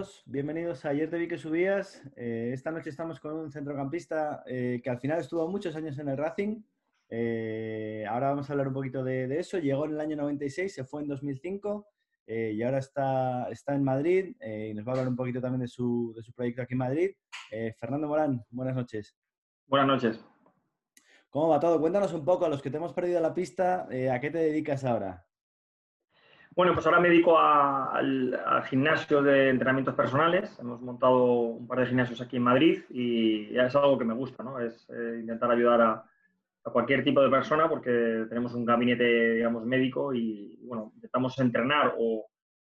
todos, bienvenidos a Ayer te vi que subías. Eh, esta noche estamos con un centrocampista eh, que al final estuvo muchos años en el Racing. Eh, ahora vamos a hablar un poquito de, eso. Llegó en el año 96, se fue en 2005 y ahora está, está en Madrid y nos va a hablar un poquito también de su, de su proyecto aquí en Madrid. Fernando Morán, buenas noches. Buenas noches. ¿Cómo va todo? Cuéntanos un poco, a los que te hemos perdido la pista, ¿a qué te dedicas ahora? Bueno, pues ahora me dedico al, gimnasio de entrenamientos personales. Hemos montado un par de gimnasios aquí en Madrid y es algo que me gusta, ¿no? Es eh, intentar ayudar a, cualquier tipo de persona porque tenemos un gabinete, digamos, médico y, bueno, intentamos entrenar o,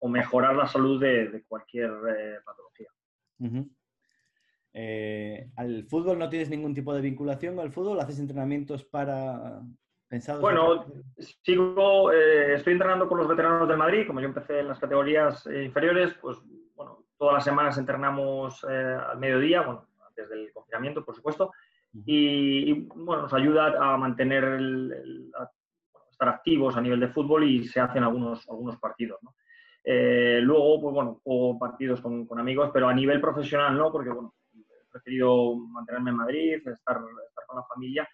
mejorar la salud de, cualquier eh, patología. Eh, ¿Al fútbol no tienes ningún tipo de vinculación al fútbol? ¿Haces entrenamientos para, bueno, sigo, eh, estoy entrenando con los veteranos del Madrid, como yo empecé en las categorías eh, inferiores, pues bueno, todas las semanas entrenamos eh, al mediodía, bueno, antes del confinamiento, por supuesto, y, bueno, nos ayuda a mantener el, estar activos a nivel de fútbol y se hacen algunos, algunos partidos, ¿no? luego, pues bueno, juego partidos con, con, amigos, pero a nivel profesional no, porque bueno, he preferido mantenerme en Madrid, estar, estar con la familia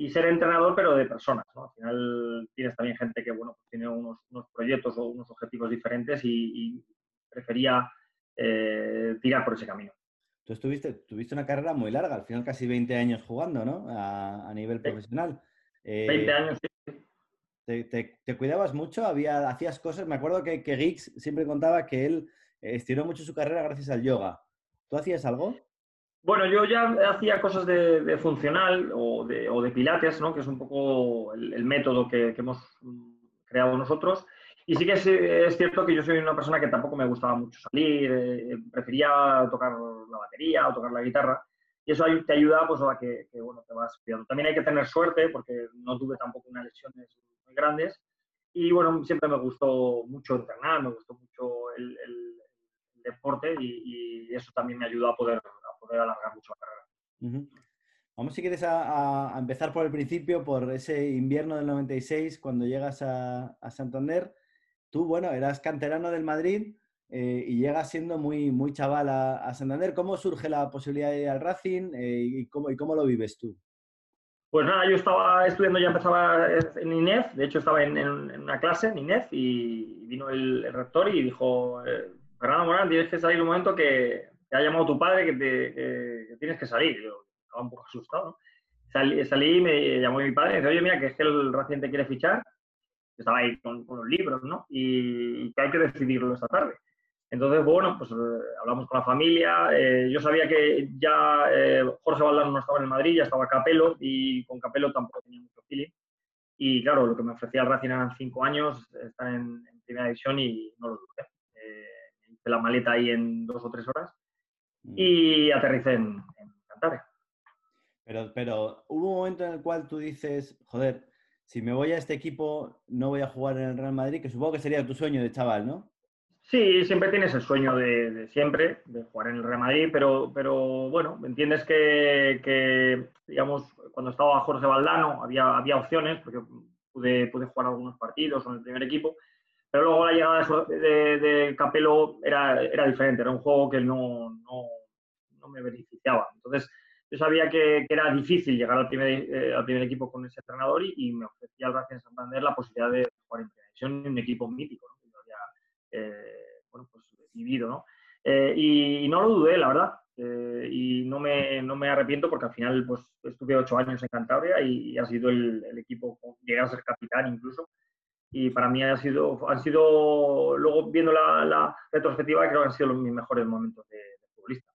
y ser entrenador, pero de personas. ¿no? Al final tienes también gente que bueno, pues tiene unos, unos, proyectos o unos objetivos diferentes y, prefería eh, tirar por ese camino. Tú estuviste, tuviste una carrera muy larga, al final casi 20 años jugando, ¿no? A, nivel profesional. 20 eh, años, sí. Te, te, cuidabas mucho? Había, ¿Hacías cosas? Me acuerdo que, que Giggs siempre contaba que él estiró mucho su carrera gracias al yoga. ¿Tú hacías algo? Bueno, yo ya hacía cosas de, funcional o de, o de, pilates, ¿no? que es un poco el, método que, hemos creado nosotros. Y sí que es, cierto que yo soy una persona que tampoco me gustaba mucho salir, eh, prefería tocar la batería o tocar la guitarra. Y eso te ayuda pues, a que, bueno, te vas cuidando. También hay que tener suerte porque no tuve tampoco unas lesiones muy grandes. Y bueno, siempre me gustó mucho entrenar, me gustó mucho el, deporte y, y, eso también me ayudó a poder alargar mucho la carrera. Vamos, si quieres, a, empezar por el principio, por ese invierno del 96, cuando llegas a, Santander. Tú, bueno, eras canterano del Madrid eh, y llegas siendo muy, muy chaval a, Santander. ¿Cómo surge la posibilidad de ir al Racing eh, y, cómo, y cómo lo vives tú? Pues nada, yo estaba estudiando, ya empezaba en INEF, de hecho estaba en, una clase en INEF y vino el, rector y dijo, eh, Fernando Morán, tienes que salir un momento que te ha llamado tu padre que, tienes que salir. Yo estaba un poco asustado. Salí, salí, y me llamó mi padre y me dice, oye, mira, que es que el reciente quiere fichar. Estaba ahí con, los libros, ¿no? Y, que hay que decidirlo esta tarde. Entonces, bueno, pues eh, hablamos con la familia. Eh, yo sabía que ya eh, Jorge Valdano no estaba en Madrid, ya estaba Capelo y con Capelo tampoco tenía mucho feeling. Y claro, lo que me ofrecía el Racing eran cinco años, estar en, primera división y no lo dudé. hice la maleta ahí en dos o tres horas. Y aterricé en, Cantabria. Pero, pero hubo un momento en el cual tú dices, joder, si me voy a este equipo, no voy a jugar en el Real Madrid, que supongo que sería tu sueño de chaval, ¿no? Sí, siempre tienes el sueño de, siempre, de jugar en el Real Madrid, pero, pero bueno, entiendes que, digamos, cuando estaba Jorge Valdano había, había opciones, porque pude, pude jugar algunos partidos en el primer equipo, pero luego la llegada de, Capello era, era diferente, era un juego que no, no, me beneficiaba. Entonces, yo sabía que, era difícil llegar al primer, eh, al primer equipo con ese entrenador y, me ofrecía al Racing Santander la posibilidad de jugar en televisión en un equipo mítico, ¿no? que yo había eh, bueno, pues, vivido. ¿no? Eh, y, no lo dudé, la verdad. y no me, no me arrepiento porque al final pues, estuve ocho años en Cantabria y, ha sido el, el equipo, llegué a ser capitán incluso, y para mí ha sido, han sido, luego viendo la, la retrospectiva, creo que han sido los, mis mejores momentos de, futbolista.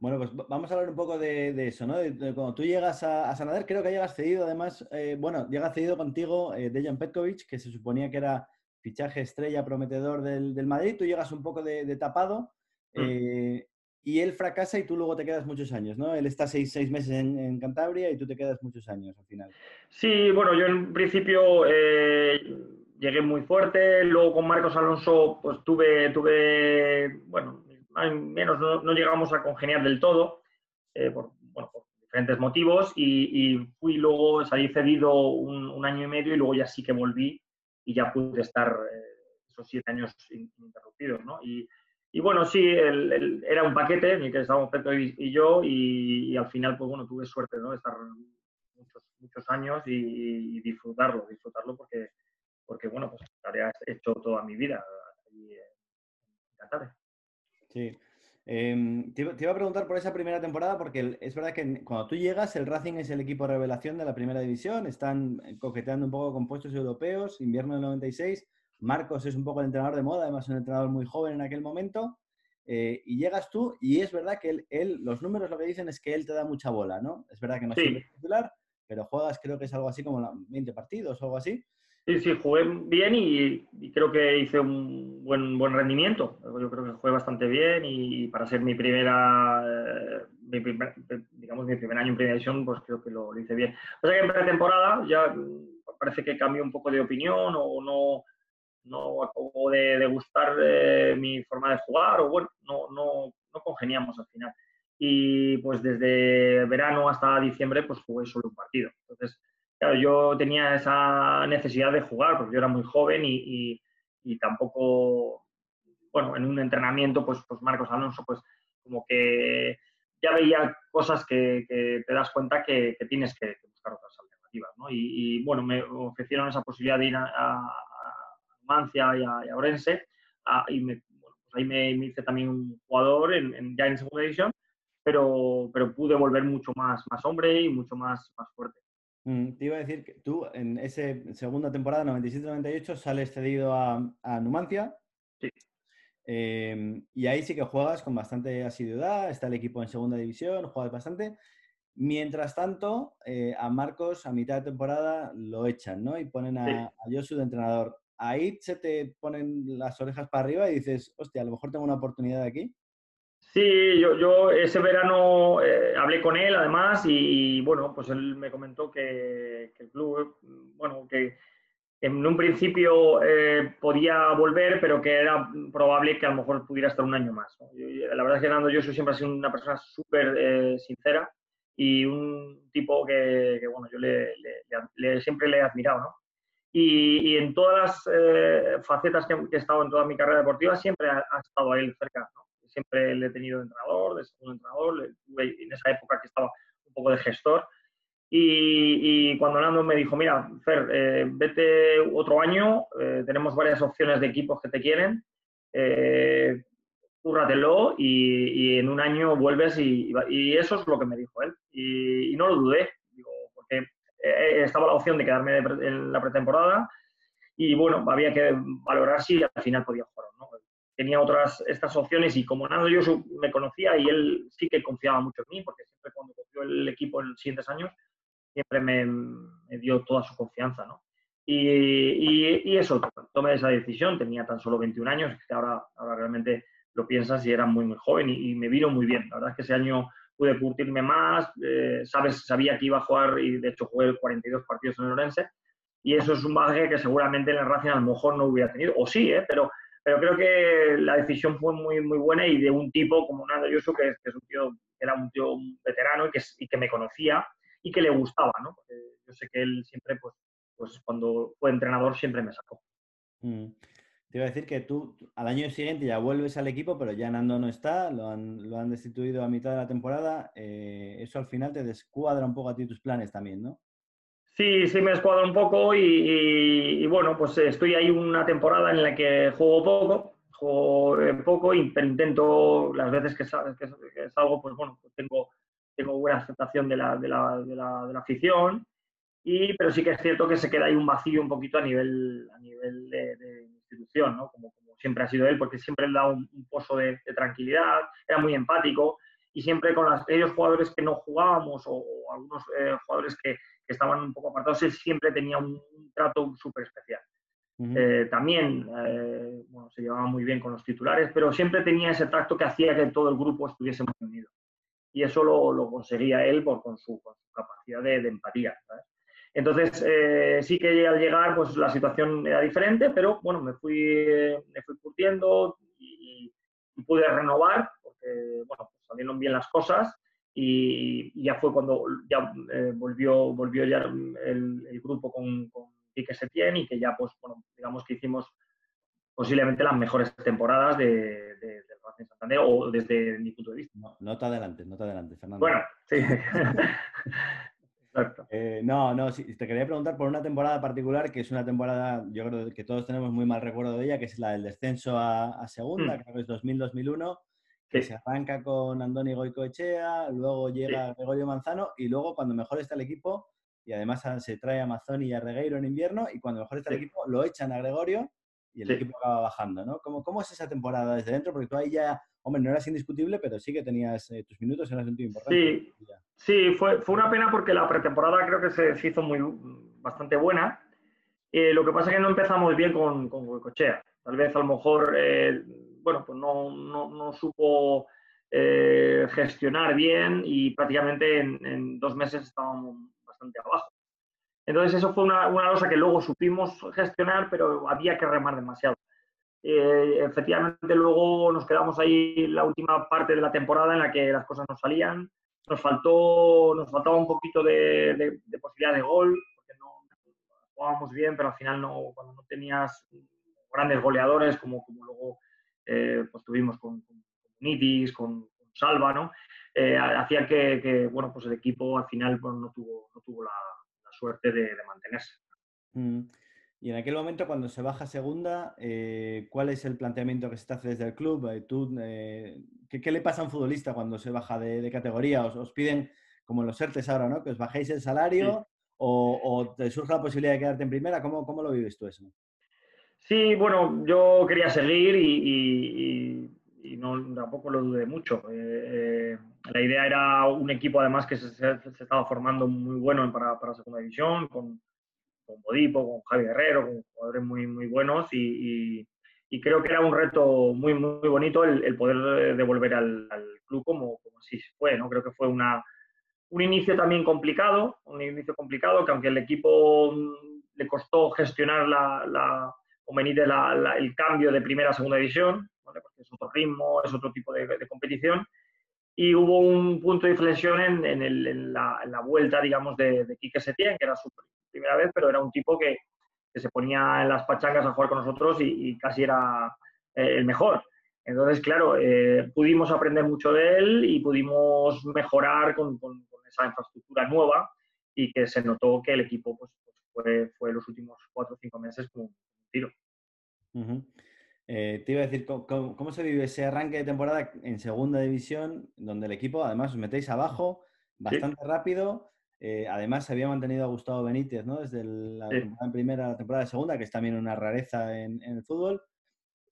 Bueno, pues vamos a hablar un poco de, eso, ¿no? cuando tú llegas a, a, Santander, creo que llegas cedido, además, eh, bueno, llega cedido contigo eh, Dejan Petkovic, que se suponía que era fichaje estrella prometedor del, del Madrid, tú llegas un poco de, tapado, mm. eh, y él fracasa y tú luego te quedas muchos años, ¿no? Él está seis, seis meses en, Cantabria y tú te quedas muchos años al final. Sí, bueno, yo en principio eh, llegué muy fuerte, luego con Marcos Alonso pues tuve, tuve bueno, menos no, llegamos a congeniar del todo, eh, por, diferentes motivos, y, fui luego, salí cedido un, año y medio y luego ya sí que volví y ya pude estar eh, esos siete años ininterrumpidos, ¿no? Y, y bueno, sí, era un paquete en el que estábamos Petro y, yo y, al final, pues bueno, tuve suerte ¿no? de estar muchos, muchos años y, disfrutarlo, disfrutarlo porque, porque bueno, pues tareas he hecho toda mi vida y, eh, Sí. Em, te, iba a preguntar por esa primera temporada, porque es verdad que cuando tú llegas, el Racing es el equipo revelación de la primera división, están coqueteando un poco con puestos europeos, invierno del 96, Marcos es un poco el entrenador de moda, además un entrenador muy joven en aquel momento, eh, y llegas tú y es verdad que él, los números lo que dicen es que él te da mucha bola, ¿no? Es verdad que no es titular, pero juegas creo que es algo así como 20 partidos o algo así. Sí, sí, jugué bien y, creo que hice un buen, buen rendimiento. Yo creo que jugué bastante bien y para ser mi primera, eh, digamos, mi primer año en primera división, pues creo que lo, hice bien. O sea que en pretemporada ya parece que cambió un poco de opinión o no, no acabó de, gustar eh, mi forma de jugar o bueno, no, no, no congeniamos al final. Y pues desde verano hasta diciembre pues jugué solo un partido. Entonces, claro, yo tenía esa necesidad de jugar porque yo era muy joven y, y, tampoco, bueno, en un entrenamiento pues, pues Marcos Alonso pues como que ya veía cosas que, que te das cuenta que, que tienes que, buscar otras alternativas, ¿no? Y, bueno, me ofrecieron esa posibilidad de ir a Mancia y a, Orense. Y me, pues ahí me, hice también un jugador en, ya en segunda división, pero, pero pude volver mucho más, más hombre y mucho más, más fuerte. Mm, te iba a decir que tú en esa segunda temporada, 97-98, sales cedido a, a Numancia. Sí. Em, y ahí sí que juegas con bastante asiduidad, está el equipo en segunda división, juegas bastante. Mientras tanto, eh, a Marcos a mitad de temporada lo echan, ¿no? Y ponen a, a Josu de entrenador ahí se te ponen las orejas para arriba y dices, hostia, a lo mejor tengo una oportunidad aquí. Sí, yo, yo ese verano eh, hablé con él además y, bueno, pues él me comentó que, el club, bueno, que en un principio eh, podía volver, pero que era probable que a lo mejor pudiera estar un año más. la verdad es que Nando yo siempre ha sido una persona súper eh, sincera y un tipo que, bueno, yo le, siempre le he admirado, ¿no? Y, en todas las eh, facetas que, he estado en toda mi carrera deportiva siempre ha, estado ahí cerca. Siempre le he tenido de entrenador, de segundo entrenador, en esa época que estaba un poco de gestor. Y, cuando Nando me dijo, mira, Fer, eh, vete otro año, eh, tenemos varias opciones de equipos que te quieren, eh, cúrratelo y, en un año vuelves y, eso es lo que me dijo él. Y, no lo dudé, eh, estaba la opción de quedarme en la pretemporada y bueno, había que valorar si al final podía jugar o no. Tenía otras estas opciones y como nada yo me conocía y él sí que confiaba mucho en mí porque siempre cuando cogió el equipo en los siguientes años siempre me, dio toda su confianza, ¿no? Y, y, eso, tomé esa decisión, tenía tan solo 21 años, que ahora, ahora realmente lo piensas y era muy, muy joven y, y, me vino muy bien. La verdad es que ese año pude curtirme más, eh, sabes, sabía que iba a jugar y de hecho jugué 42 partidos en el Orense y eso es un bagaje que seguramente en el Racing a lo mejor no hubiera tenido, o sí, ¿eh? pero, pero creo que la decisión fue muy, muy buena y de un tipo como Nando Yosu, que, que es un tío, era un tío veterano y que, y que me conocía y que le gustaba, ¿no? Porque yo sé que él siempre, pues, pues cuando fue entrenador siempre me sacó. Mm. Te iba a decir que tú al año siguiente ya vuelves al equipo, pero ya Nando no está, lo han, lo han destituido a mitad de la temporada. Eh, eso al final te descuadra un poco a ti tus planes también, ¿no? Sí, sí me descuadra un poco y, bueno, pues estoy ahí una temporada en la que juego poco, juego eh, poco, intento las veces que, salgo, pues bueno, pues tengo, tengo buena aceptación de la, de la, de la, de la afición, y, pero sí que es cierto que se queda ahí un vacío un poquito a nivel, a nivel de institución, ¿no? como, como, siempre ha sido él, porque siempre le da un, pozo de, tranquilidad, era muy empático y siempre con las, aquellos jugadores que no jugábamos o, algunos eh, jugadores que, que, estaban un poco apartados, él siempre tenía un, trato súper especial. Eh, también eh, bueno, se llevaba muy bien con los titulares, pero siempre tenía ese tacto que hacía que todo el grupo estuviese muy unido. Y eso lo, lo conseguía él por, con, su, con su capacidad de, de empatía. ¿sabes? Entonces, eh, sí que al llegar, pues la situación era diferente, pero bueno, me fui, me fui curtiendo y, pude renovar, porque, bueno, pues, salieron bien las cosas y, ya fue cuando ya eh, volvió, volvió ya el, grupo con, con Quique Setién y que ya, pues, bueno, digamos que hicimos posiblemente las mejores temporadas de, del Racing Santander o desde mi punto de vista. No, no te adelantes, no te adelantes, Fernando. Bueno, sí. Exacto. Eh, no, no, sí, te quería preguntar por una temporada particular, que es una temporada, yo creo que todos tenemos muy mal recuerdo de ella, que es la del descenso a, segunda, mm. creo que es 2000-2001, que se arranca con Andoni Goicoechea, luego llega Gregorio Manzano y luego cuando mejor está el equipo, y además se trae a Mazzoni y a Regueiro en invierno, y cuando mejor está el equipo lo echan a Gregorio y el equipo acaba bajando, ¿no? ¿Cómo, ¿Cómo, es esa temporada desde dentro? Porque tú ahí ya, hombre, no eras indiscutible, pero sí que tenías eh, tus minutos, eras un tío importante. Sí, sí fue, fue una pena porque la pretemporada creo que se, hizo muy, bastante buena. Eh, lo que pasa es que no empezamos bien con, con Cochea. Tal vez a lo mejor, eh, bueno, pues no, no, no supo gestionar bien y prácticamente en, en dos meses estábamos bastante abajo. Entonces eso fue una, una cosa que luego supimos gestionar, pero había que remar demasiado. Eh, efectivamente luego nos quedamos ahí la última parte de la temporada en la que las cosas no salían. Nos faltó, nos faltaba un poquito de, posibilidad de gol, porque jugábamos bien, pero al final no, cuando no tenías grandes goleadores como, como luego eh, pues tuvimos con, con, Nitis, con, Salva, ¿no? Eh, hacía que, bueno, pues el equipo al final pues, no, tuvo, no tuvo la, suerte de, mantenerse. Mm. Y en aquel momento, cuando se baja segunda, eh, ¿cuál es el planteamiento que se hace desde el club? Eh, ¿Tú, eh, ¿qué, le pasa a un futbolista cuando se baja de, categoría? ¿Os, piden, como en los ERTES ahora, ¿no? que os bajéis el salario o, te surge la posibilidad de quedarte en primera? ¿Cómo, cómo lo vives tú eso? Sí, bueno, yo quería seguir y, no, tampoco lo dudé mucho la idea era un equipo además que se, estaba formando muy bueno para, para segunda división, con, con Bodipo, con Javi Guerrero, con jugadores muy, muy buenos y, y, creo que era un reto muy, muy bonito el, poder devolver al, al, club como, como así fue, ¿no? Creo que fue una, un inicio también complicado, un inicio complicado que aunque el equipo mm, le costó gestionar la, la la, el cambio de primera a segunda división, porque es otro ritmo, es otro tipo de, de competición, y hubo un punto de inflexión en, en, la, vuelta, digamos, de, de Quique Setién, que era su primera vez, pero era un tipo que, que se ponía en las pachangas a jugar con nosotros y, casi era eh, el mejor. Entonces, claro, eh, pudimos aprender mucho de él y pudimos mejorar con, con, esa infraestructura nueva y que se notó que el equipo pues, pues fue, fue los últimos cuatro o cinco meses como un tiro. Eh, te iba a decir, ¿cómo, se vive ese arranque de temporada en segunda división, donde el equipo, además, os metéis abajo bastante rápido? Eh, además, se había mantenido a Gustavo Benítez, ¿no? Desde la temporada primera a la temporada segunda, que es también una rareza en, el fútbol.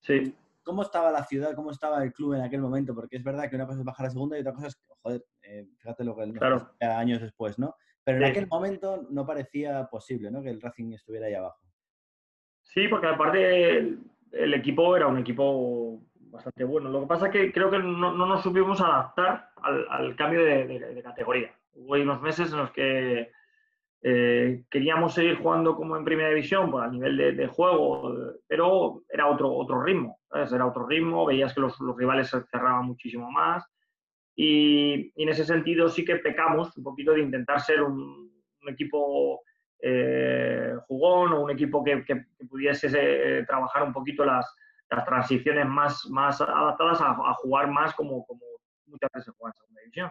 Sí. ¿Cómo estaba la ciudad, cómo estaba el club en aquel momento? Porque es verdad que una cosa es bajar a segunda y otra cosa es, joder, eh, fíjate lo que claro. años después, ¿no? Pero en aquel momento no parecía posible, ¿no? Que el Racing estuviera ahí abajo. Sí, porque aparte el equipo era un equipo bastante bueno. Lo que pasa es que creo que no, nos supimos adaptar al, cambio de, categoría. Hubo unos meses en los que eh, queríamos seguir jugando como en primera división por pues, a nivel de, juego, pero era otro, ritmo. Era otro ritmo, veías que los, rivales se cerraban muchísimo más. Y, en ese sentido sí que pecamos un poquito de intentar ser un equipo eh, jugón o un equipo que, pudiese eh, trabajar un poquito las, transiciones más, más adaptadas a, jugar más como, como, muchas veces se juega en segunda división.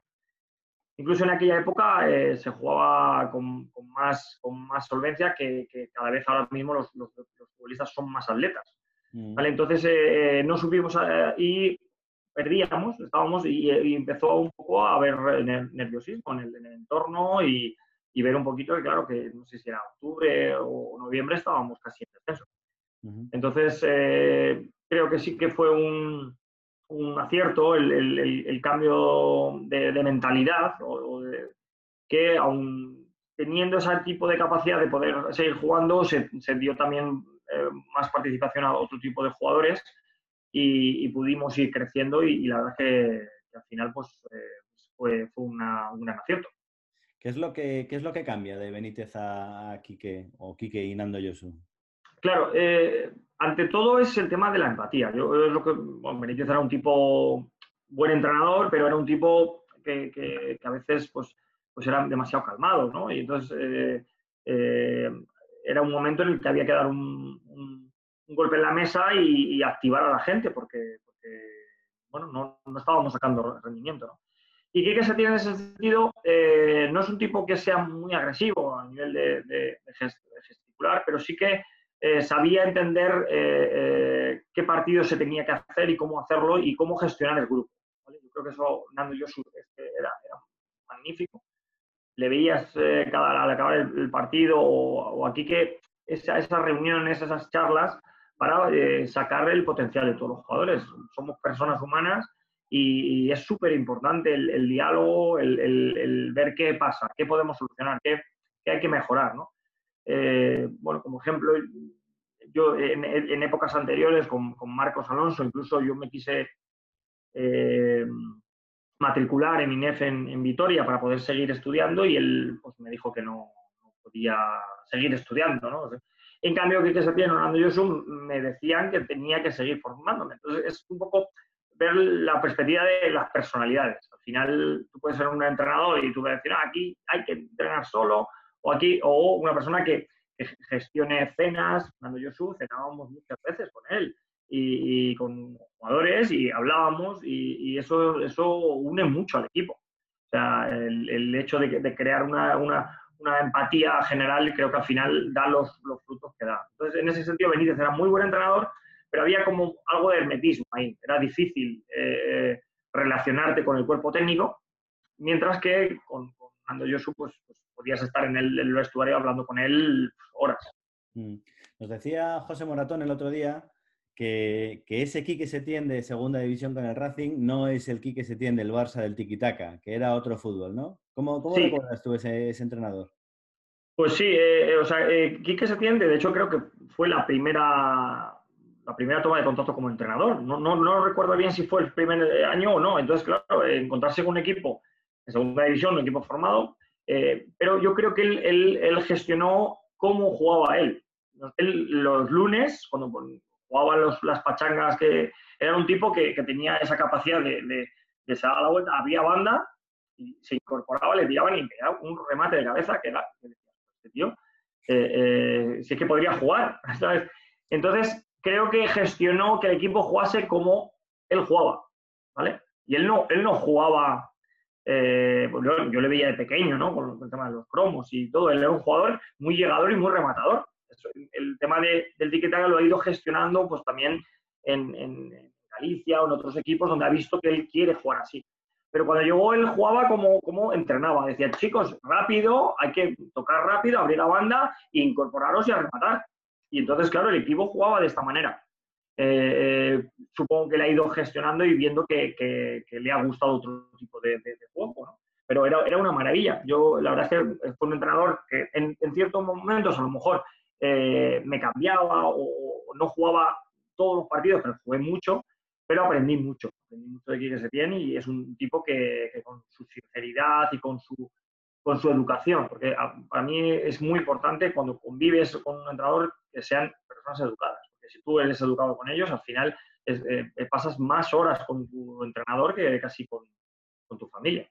Incluso en aquella época eh, se jugaba con, más, con más solvencia que, cada vez ahora mismo los, los, futbolistas son más atletas. Mm. Entonces no subimos y perdíamos, estábamos y, empezó un poco a haber nerviosismo en el, en el entorno y, y ver un poquito que, claro, que no sé si era octubre o noviembre estábamos casi en descenso. Entonces, eh, creo que sí que fue un, un acierto el, el, el, cambio de, mentalidad, o, que aún teniendo ese tipo de capacidad de poder seguir jugando, se, se dio también eh, más participación a otro tipo de jugadores y, pudimos ir creciendo y, la verdad que, que, al final pues, eh, fue, fue una, un gran acierto. ¿Qué es lo que, es lo que cambia de Benítez a, Quique o Quique y Nando Yosu? Claro, eh, ante todo es el tema de la empatía. Yo, lo que, Benítez era un tipo buen entrenador, pero era un tipo que, a veces pues, pues era demasiado calmado, ¿no? Y entonces eh, eh, era un momento en el que había que dar un, golpe en la mesa y, activar a la gente, porque, bueno, no, no, estábamos sacando rendimiento. ¿no? Y Quique se tiene en ese sentido, eh, no es un tipo que sea muy agresivo a nivel de, gesticular, pero sí que eh, sabía entender eh, qué partido se tenía que hacer y cómo hacerlo y cómo gestionar el grupo. Yo creo que eso Nando Yosu este, era, era magnífico. Le veías cada, al acabar el, partido o, aquí que esas reuniones, esas charlas, para eh, sacar el potencial de todos los jugadores. Somos personas humanas y, es súper importante el, diálogo, el, ver qué pasa, qué podemos solucionar, qué, hay que mejorar. ¿no? Eh, bueno, como ejemplo, yo en, épocas anteriores con, Marcos Alonso, incluso yo me quise eh, matricular en INEF en, Vitoria para poder seguir estudiando y él pues, me dijo que no, no podía seguir estudiando. ¿no? En cambio, que se tiene Orlando Yosu me decían que tenía que seguir formándome. Entonces, es un poco ver la perspectiva de las personalidades. Al final, tú puedes ser un entrenador y tú puedes decir, ah, aquí hay que entrenar solo, o aquí, o una persona que, gestione cenas. Orlando Yosu cenábamos muchas veces con él y, con jugadores y hablábamos y, eso, eso une mucho al equipo. O sea, el, hecho de, crear una, una empatía general, creo que al final da los, los, frutos que da. Entonces, en ese sentido, Benítez era muy buen entrenador, pero había como algo de hermetismo ahí. Era difícil eh, relacionarte con el cuerpo técnico, mientras que con, con Ando Yosu, pues, pues, podías estar en el, vestuario hablando con él horas. Mm. Nos decía José Moratón el otro día que, que, ese Quique Setién de segunda división con el Racing no es el Quique Setién del Barça del Tiquitaca, que era otro fútbol, ¿no? ¿Cómo, cómo recuerdas tú ese, entrenador? Pues sí, eh, eh, o sea, eh, Quique Setién, de hecho, creo que fue la primera, la primera toma de contacto como entrenador. No, no, no recuerdo bien si fue el primer año o no. Entonces, claro, encontrarse con un equipo en segunda división, un equipo formado, pero yo creo que él, él, gestionó cómo jugaba él. él. Los lunes, cuando jugaba las pachangas, que era un tipo que, tenía esa capacidad de, de, de a la vuelta, había banda, y se incorporaba, le tiraban y pegaba un remate de cabeza que era, este tío, eh, eh, si es que podría jugar, ¿sabes? Entonces, creo que gestionó que el equipo jugase como él jugaba, ¿vale? Y él no, él no jugaba, eh, pues yo, le veía de pequeño, ¿no? Con, el tema de los cromos y todo, él era un jugador muy llegador y muy rematador el tema del tiquetaga lo ha ido gestionando pues también en, Galicia o en otros equipos donde ha visto que él quiere jugar así. Pero cuando llegó él jugaba como, como entrenaba. Decía, chicos, rápido, hay que tocar rápido, abrir la banda incorporaros y a rematar. Y entonces, claro, el equipo jugaba de esta manera. Eh, eh, supongo que le ha ido gestionando y viendo que, le ha gustado otro tipo de, juego. Pero era, era, una maravilla. Yo, la verdad es que fue un entrenador que en, ciertos momentos a lo mejor eh, me cambiaba o, no jugaba todos los partidos, pero jugué mucho, pero aprendí mucho. Aprendí mucho de Quique Setién y es un tipo que, con su sinceridad y con su, con su educación, porque para mí es muy importante cuando convives con un entrenador que sean personas educadas, porque si tú eres educado con ellos, al final eh, pasas más horas con tu entrenador que casi con, tu familia.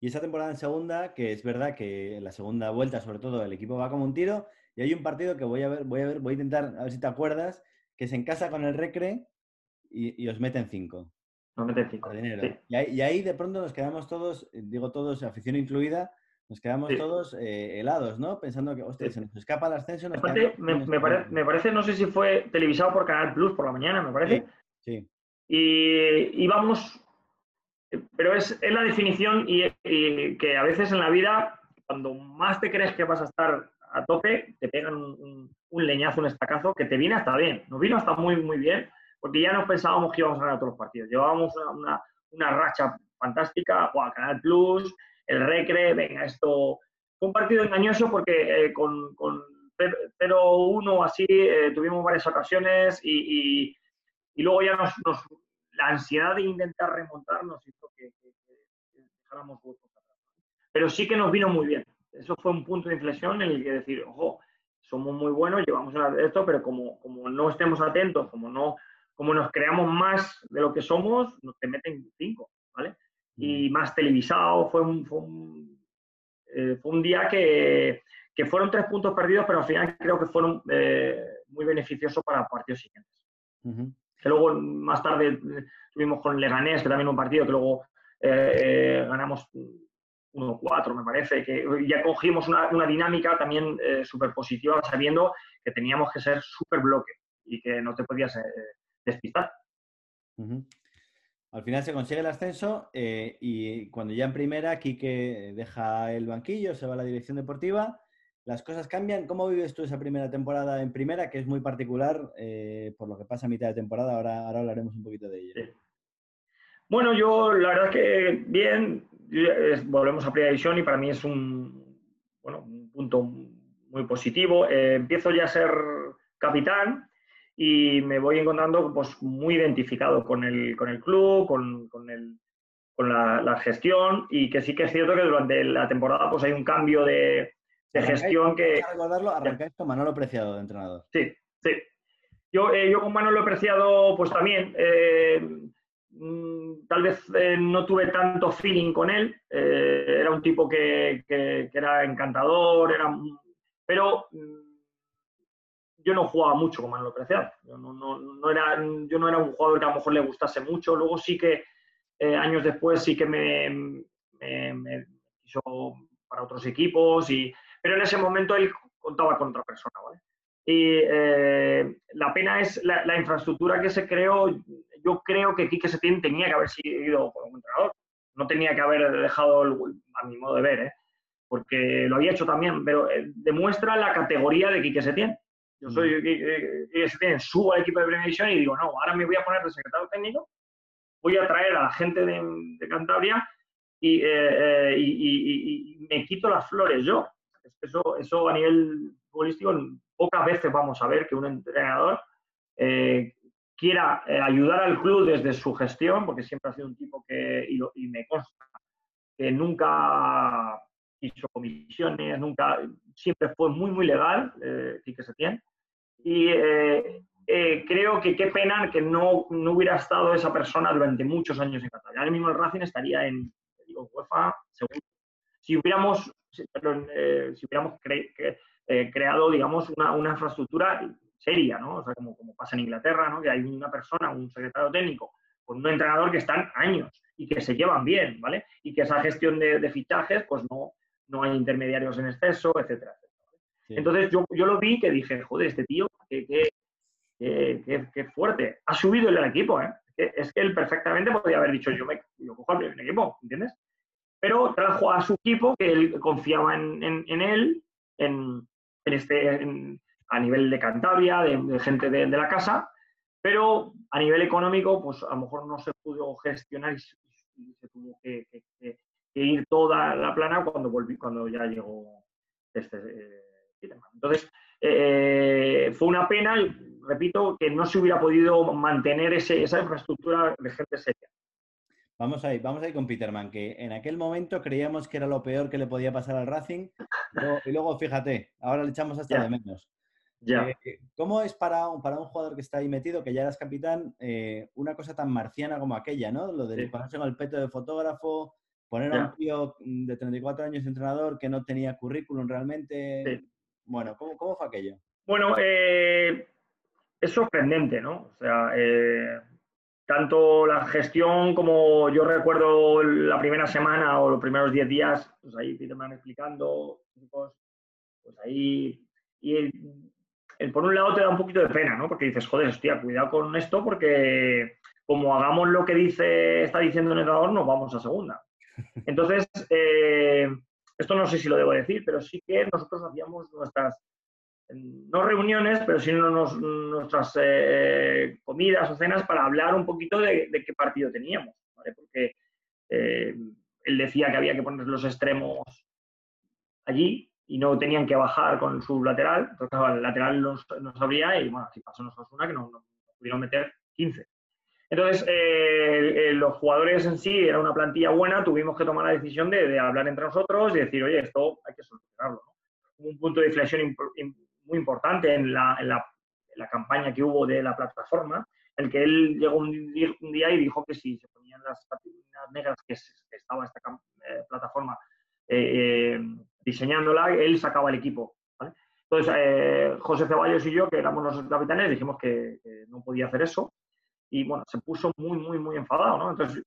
Y esa temporada en segunda, que es verdad que en la segunda vuelta, sobre todo, el equipo va como un tiro. Y hay un partido que voy a ver, voy a ver, voy a intentar, a ver si te acuerdas, que se encasa con el Recre y, os meten cinco. Nos meten cinco. Y, ahí, de pronto nos quedamos todos, digo todos, afición incluida, nos quedamos todos eh, helados, ¿no? Pensando que, hostia, se nos escapa el ascenso. me, me, parece, no sé si fue televisado por Canal Plus por la mañana, me parece. Sí. Y íbamos pero es, la definición y, que a veces en la vida, cuando más te crees que vas a estar a tope, te pegan un, leñazo, un estacazo que te viene hasta bien. Nos vino hasta muy, muy bien, porque ya no pensábamos que íbamos a ganar todos los partidos. Llevábamos una, una, racha fantástica, Juan Canal Plus, el Recre, venga, esto. Fue un partido engañoso porque eh, con, con 0-1 así eh, tuvimos varias ocasiones y, y, luego ya nos, la ansiedad de intentar remontarnos hizo que, dejáramos huecos atrás. Pero sí que nos vino muy bien. Eso fue un punto de inflexión en el que decir, ojo, somos muy buenos, llevamos esto, pero como, como no estemos atentos, como no como nos creamos más de lo que somos, nos te meten cinco, ¿vale? Y mm. más televisado, fue un, fue un, eh, fue un día que, que, fueron tres puntos perdidos, pero al final creo que fueron eh, muy beneficioso para partidos siguientes. Que luego más tarde tuvimos con Leganés, que también un partido que luego ganamos 1-4, me parece, que ya cogimos una, dinámica también súper positiva, sabiendo que teníamos que ser súper bloque y que no te podías despistar. Al final se consigue el ascenso eh, y cuando ya en primera, Quique deja el banquillo, se va a la dirección deportiva, las cosas cambian. ¿Cómo vives tú esa primera temporada en primera, que es muy particular eh, por lo que pasa a mitad de temporada? Ahora, ahora hablaremos un poquito de ello. Bueno, yo la verdad es que bien, volvemos a primera división y para mí es un, bueno, un punto muy positivo. Eh, empiezo ya a ser capitán y me voy encontrando pues, muy identificado con el, con el club, con, con, el, con la, gestión y que sí que es cierto que durante la temporada pues, hay un cambio de, de gestión que... recordarlo, arrancáis con Manolo Preciado de entrenador. Sí, sí. Yo, eh, yo con Manolo Preciado pues también... Eh, mm, tal vez eh, no tuve tanto feeling con él, era un tipo que, que, que era encantador, era, pero mm, yo no jugaba mucho con Manolo Preciado. Yo no, era, yo no era un jugador que a lo mejor le gustase mucho. Luego sí que eh, años después sí que me, me, hizo para otros equipos, y, pero en ese momento él contaba con otra persona. Y eh, la pena es la, infraestructura que se creó. Yo creo que Quique Setién tenía que haber sido como entrenador. No tenía que haber dejado, a mi modo de ver, ¿eh? porque lo había hecho también, pero demuestra la categoría de Quique Setién yo soy que subo al equipo de Primera y digo, no, ahora me voy a poner de secretario técnico, voy a traer a la gente de, Cantabria eh, eh, y, me quito las flores yo. Eso, eso a nivel futbolístico, pocas veces vamos a ver que un entrenador eh, quiera ayudar al club desde su gestión, porque siempre ha sido un tipo que, y, me consta, que nunca hizo comisiones, nunca, siempre fue muy, muy legal, eh, que se tiene. Y eh, eh, creo que qué pena que no, no, hubiera estado esa persona durante muchos años en Cataluña. Ahora mismo el Racing estaría en digo, UEFA segundo. Si hubiéramos, si, hubiéramos creado, digamos, una, una, infraestructura seria, ¿no? O sea, como, como pasa en Inglaterra, ¿no? Que hay una persona, un secretario técnico, con un entrenador que están años y que se llevan bien, ¿vale? Y que esa gestión de, de fichajes, pues no, no hay intermediarios en exceso, etcétera. Entonces yo, yo, lo vi que dije, joder, este tío, qué, fuerte. Ha subido el equipo, ¿eh? Es que él perfectamente podría haber dicho, yo, me, yo cojo el equipo, ¿entiendes? Pero trajo a su equipo, que él confiaba en, él, en, este, a nivel de Cantabria, de, gente de, la casa, pero a nivel económico, pues a lo mejor no se pudo gestionar y se, tuvo que, ir toda la plana cuando volví, cuando ya llegó este eh, Entonces, eh, fue una pena, repito, que no se hubiera podido mantener esa infraestructura de gente seria. Vamos a ir, vamos a ir con Peterman, que en aquel momento creíamos que era lo peor que le podía pasar al Racing, y luego, fíjate, ahora le echamos hasta de menos. Ya. Eh, ¿Cómo es para un, para un jugador que está ahí metido, que ya eras capitán, una cosa tan marciana como aquella, ¿no? Lo de ponerse con el peto de fotógrafo, Poner a un tío de 34 años entrenador que no tenía currículum realmente. Bueno, ¿cómo, ¿cómo, fue aquello? Bueno, eh, es sorprendente, ¿no? O sea, eh, tanto la gestión como yo recuerdo la primera semana o los primeros 10 días, pues ahí te van explicando, pues ahí. Y el, por un lado te da un poquito de pena, ¿no? Porque dices, joder, hostia, cuidado con esto porque como hagamos lo que dice, está diciendo el entrenador, nos vamos a segunda. Entonces, eh, esto no sé si lo debo decir, pero sí que nosotros hacíamos nuestras, no reuniones, pero sí nuestras eh, comidas o cenas para hablar un poquito de, qué partido teníamos, Porque eh, él decía que había que poner los extremos allí y no tenían que bajar con su lateral, entonces el lateral nos, nos abría y bueno, así pasó una que nos, nos pudieron meter 15. Entonces, eh, los jugadores en sí era una plantilla buena, tuvimos que tomar la decisión de, hablar entre nosotros y decir, oye, esto hay que solucionarlo. un punto de inflexión muy importante en la, campaña que hubo de la plataforma, el que él llegó un, día y dijo que si se ponían las patinas negras que, estaba esta eh, plataforma eh, diseñándola, él sacaba el equipo. Entonces Entonces, eh, José Ceballos y yo, que éramos los capitanes, dijimos que, no podía hacer eso. Y bueno, se puso muy, muy, muy enfadado, ¿no? Entonces,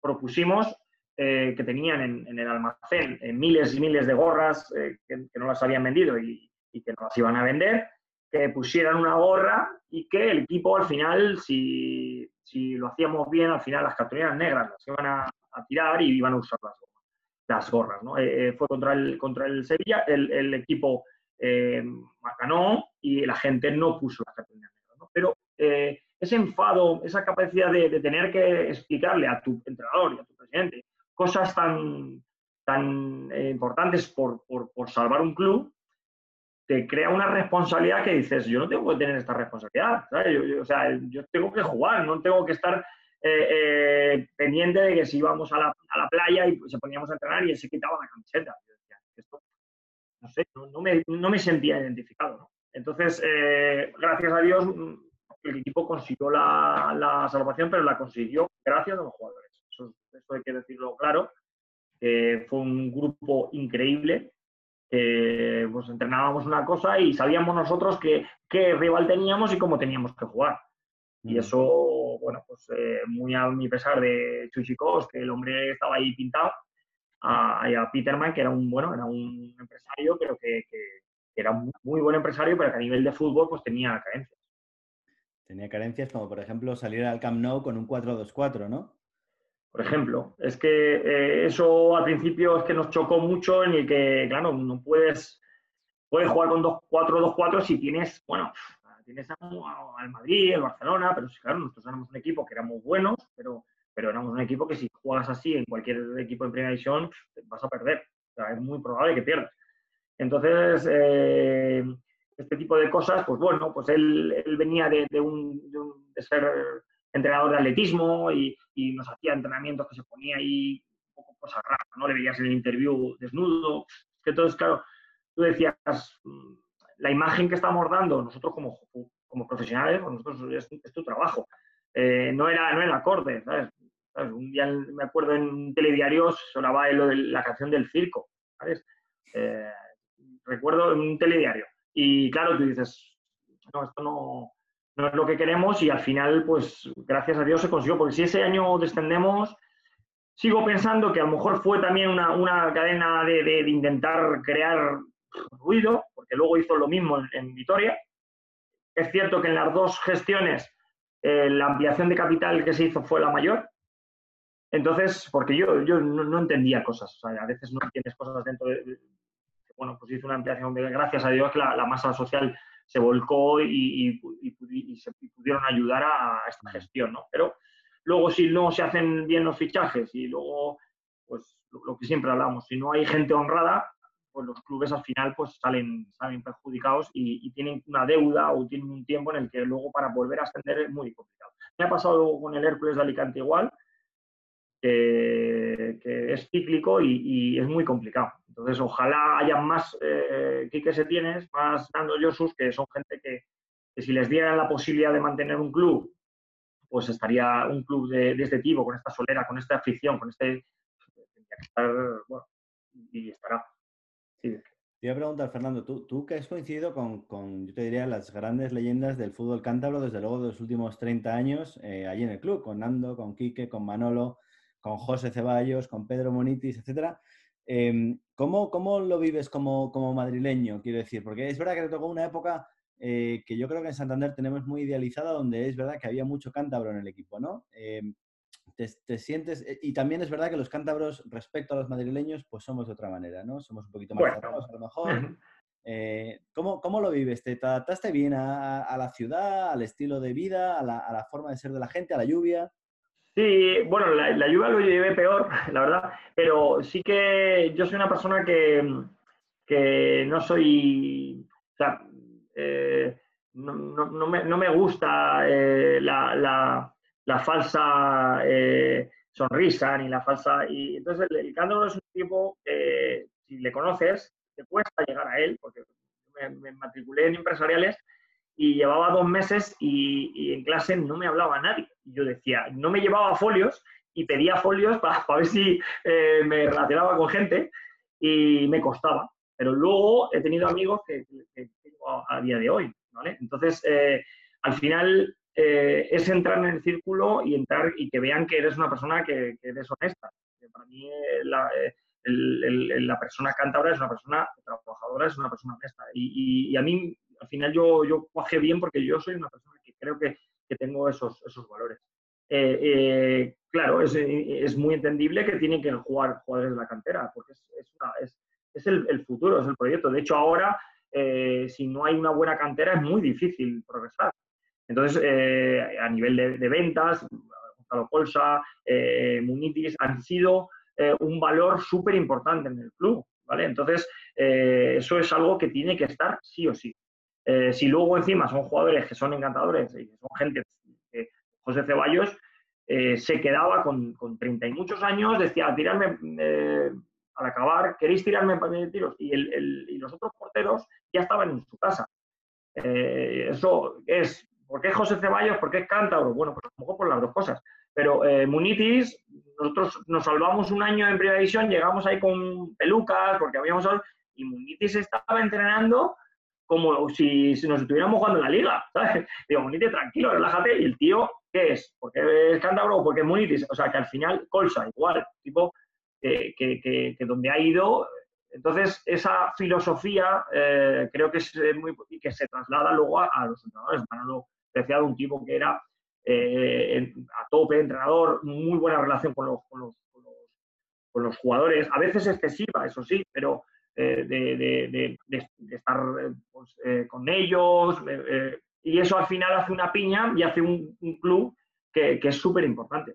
propusimos que tenían en, el almacén miles y miles de gorras que, no las habían vendido y, y, que no las iban a vender, que pusieran una gorra y que el equipo al final, si, si lo hacíamos bien, al final las cartulinas negras las iban a, tirar y iban a usar las gorras. Las gorras ¿no? Eh, eh, fue contra el, contra el Sevilla, el, el equipo eh, ganó y la gente no puso las cartulinas negras. ¿no? Pero eh, ese enfado, esa capacidad de, tener que explicarle a tu entrenador y a tu presidente cosas tan, tan importantes por, por, por salvar un club, te crea una responsabilidad que dices, yo no tengo que tener esta responsabilidad, o sea, yo tengo que jugar, no tengo que estar eh, eh, pendiente de que si íbamos a la, a la, playa y se poníamos a entrenar y él se quitaba la camiseta. no sé, no, me, no, me, sentía identificado. Entonces, eh, gracias a Dios, el equipo consiguió la, la, salvación, pero la consiguió gracias a los jugadores. Eso, eso hay que decirlo claro. fue un grupo increíble, pues entrenábamos una cosa y sabíamos nosotros qué, rival teníamos y cómo teníamos que jugar. Y mm. eso, bueno, pues eh, muy a mi pesar de Chuchicos, que el hombre estaba ahí pintado, a, a, Peterman, que era un, bueno, era un empresario, pero que, que, era un muy buen empresario, pero que a nivel de fútbol pues tenía carencias. Tenía carencias como, por ejemplo, salir al Camp Nou con un 4-2-4, ¿no? por ejemplo. Es que eh, eso al principio es que nos chocó mucho en el que, claro, no puedes, puedes jugar con 4-2-4 si tienes, bueno, tienes al Madrid, al Barcelona, pero claro, nosotros éramos un equipo que éramos buenos, pero, pero éramos un equipo que si juegas así en cualquier equipo en primera división vas a perder. O sea, es muy probable que pierdas. Entonces, eh, este tipo de cosas, pues bueno, pues él, venía de, un, de ser entrenador de atletismo y, nos hacía entrenamientos que se ponía ahí un poco cosas raras, ¿no? Le veías en el interview desnudo, que entonces, claro, tú decías, mm, la imagen que estamos dando nosotros como, como profesionales, pues nosotros es, tu trabajo. Eh, no, era, no era acorde, ¿sabes? Un día me acuerdo en un telediario sonaba lo de la canción del circo, ¿sabes? Eh, recuerdo en un telediario. Y claro, tú dices, no, esto no, no es lo que queremos y al final, pues gracias a Dios se consiguió, porque si ese año descendemos, sigo pensando que a lo mejor fue también una, cadena de, intentar crear ruido, porque luego hizo lo mismo en, Vitoria. Es cierto que en las dos gestiones eh, la ampliación de capital que se hizo fue la mayor. Entonces, porque yo, yo no, entendía cosas, o sea, a veces no entiendes cosas dentro de... Bueno, pues hizo una ampliación, gracias a Dios que la masa social se volcó y, se pudieron ayudar a, esta gestión, ¿no? Pero luego si no se hacen bien los fichajes y luego, pues lo, que siempre hablamos, si no hay gente honrada, pues los clubes al final pues salen, salen perjudicados y, tienen una deuda o tienen un tiempo en el que luego para volver a ascender es muy complicado. Me ha pasado con el Hércules de Alicante igual, que, es cíclico y, es muy complicado. Entonces, ojalá haya más eh, se tienes, más Nando Josus, que son gente que, si les dieran la posibilidad de mantener un club, pues estaría un club de, este tipo, con esta solera, con esta afición, con este... Tendría que estar, bueno, y estará. Sí. Te iba a preguntar, Fernando, tú, tú que has coincidido con, con, yo te diría, las grandes leyendas del fútbol cántabro, desde luego de los últimos 30 años, eh, allí en el club, con Nando, con Quique, con Manolo, con José Ceballos, con Pedro Monitis, etcétera. Em, ¿cómo, ¿cómo, lo vives como, como, madrileño, quiero decir? Porque es verdad que te tocó una época eh, que yo creo que en Santander tenemos muy idealizada, donde es verdad que había mucho cántabro en el equipo, ¿no? Em, te, sientes, eh, y también es verdad que los cántabros respecto a los madrileños, pues somos de otra manera, ¿no? Somos un poquito más bueno. a lo mejor. Eh, ¿cómo, ¿cómo, lo vives? ¿Te adaptaste bien a, a, la ciudad, al estilo de vida, a la, a la, forma de ser de la gente, a la lluvia? Sí, bueno, la, lluvia lo llevé peor, la verdad, pero sí que yo soy una persona que, que no soy, o sea, eh, no, no, me, no, me, gusta eh, la, la, falsa eh, sonrisa ni la falsa... Y entonces el, el es un tipo que si le conoces, te cuesta llegar a él, porque me, me matriculé en empresariales y llevaba dos meses y, en clase no me hablaba nadie. Yo decía, no me llevaba folios y pedía folios para, ver si eh, me relacionaba con gente y me costaba. Pero luego he tenido amigos que, a, día de hoy, ¿vale? Entonces, eh, al final es entrar en el círculo y entrar y que vean que eres una persona que, eres honesta. para mí la, la persona cántabra es una persona trabajadora, es una persona honesta. Y, a mí, al final, yo, yo cuaje bien porque yo soy una persona que creo que, que tengo esos, esos valores. Eh, eh, claro, es, es, muy entendible que tienen que jugar jugadores de la cantera, porque es, es, es el, futuro, es el proyecto. De hecho, ahora, eh, si no hay una buena cantera, es muy difícil progresar. Entonces, a nivel de, ventas, Gonzalo Colsa, Munitis han sido un valor súper importante en el club. ¿vale? Entonces, eso es algo que tiene que estar sí o sí. Si luego encima son jugadores que son encantadores y son gente José Ceballos eh, se quedaba con, con 30 y muchos años, decía, tirarme eh, al acabar, ¿queréis tirarme para tiros? Y, el, y, los otros porteros ya estaban en su casa. Eh, eso es, ¿por qué José Ceballos? ¿Por qué es Cántabro? Bueno, pues a lo mejor por las dos cosas. Pero Munitis, nosotros nos salvamos un año en primera división, llegamos ahí con pelucas, porque habíamos... Y Munitis estaba entrenando como si, nos estuviéramos jugando en la liga. Digo, Munitis, tranquilo, relájate. Y el tío ¿Qué es? ¿Porque es cántabro o porque es munitis? O sea, que al final colsa igual, tipo que, donde ha ido. Entonces, esa filosofía eh, creo que es muy que se traslada luego a, los entrenadores. Manolo Preciado, un tipo que era eh, a tope, entrenador, muy buena relación con los, con los, con los, jugadores, a veces excesiva, eso sí, pero eh, de, estar pues, con ellos, y eso al final hace una piña y hace un, club que, es súper importante.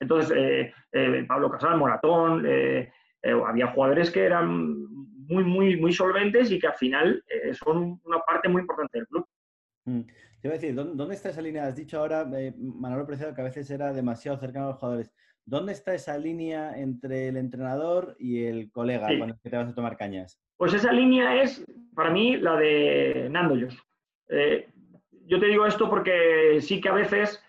Entonces, eh, eh, Pablo Casal, Moratón, eh, había jugadores que eran muy, muy, muy solventes y que al final son una parte muy importante del club. Mm. Te voy a decir, ¿dónde, está esa línea? Has dicho ahora, Manolo Preciado, que a veces era demasiado cercano a los jugadores. ¿Dónde está esa línea entre el entrenador y el colega con el que te vas a tomar cañas? Pues esa línea es, para mí, la de Nando Yos yo te digo esto porque sí que a veces,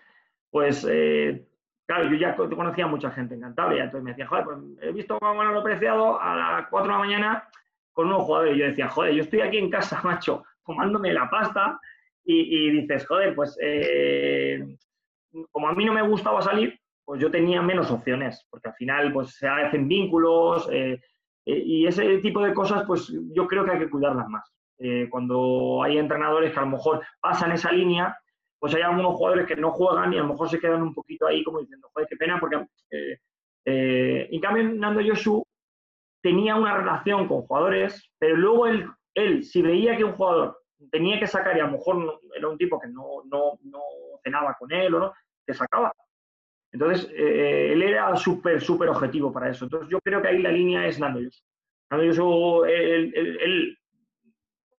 pues, eh, claro, yo ya conocía a mucha gente en Cantabria, entonces me decía, joder, pues he visto a Manolo Preciado a las 4 de la mañana con unos jugadores. Y yo decía, joder, yo estoy aquí en casa, macho, tomándome la pasta y, dices, joder, pues, eh, como a mí no me gustaba salir, pues yo tenía menos opciones, porque al final, pues, se hacen vínculos eh, y ese tipo de cosas, pues, yo creo que hay que cuidarlas más. Eh, cuando hay entrenadores que a lo mejor pasan esa línea, pues hay algunos jugadores que no juegan y a lo mejor se quedan un poquito ahí como diciendo, joder, qué pena, porque eh, eh, en cambio Nando Yosu tenía una relación con jugadores, pero luego él, él, si veía que un jugador tenía que sacar y a lo mejor era un tipo que no, no, no cenaba con él o no, te sacaba. Entonces, él era súper, súper objetivo para eso. Entonces, yo creo que ahí la línea es Nando Yosu. Nando Yosu, él, él,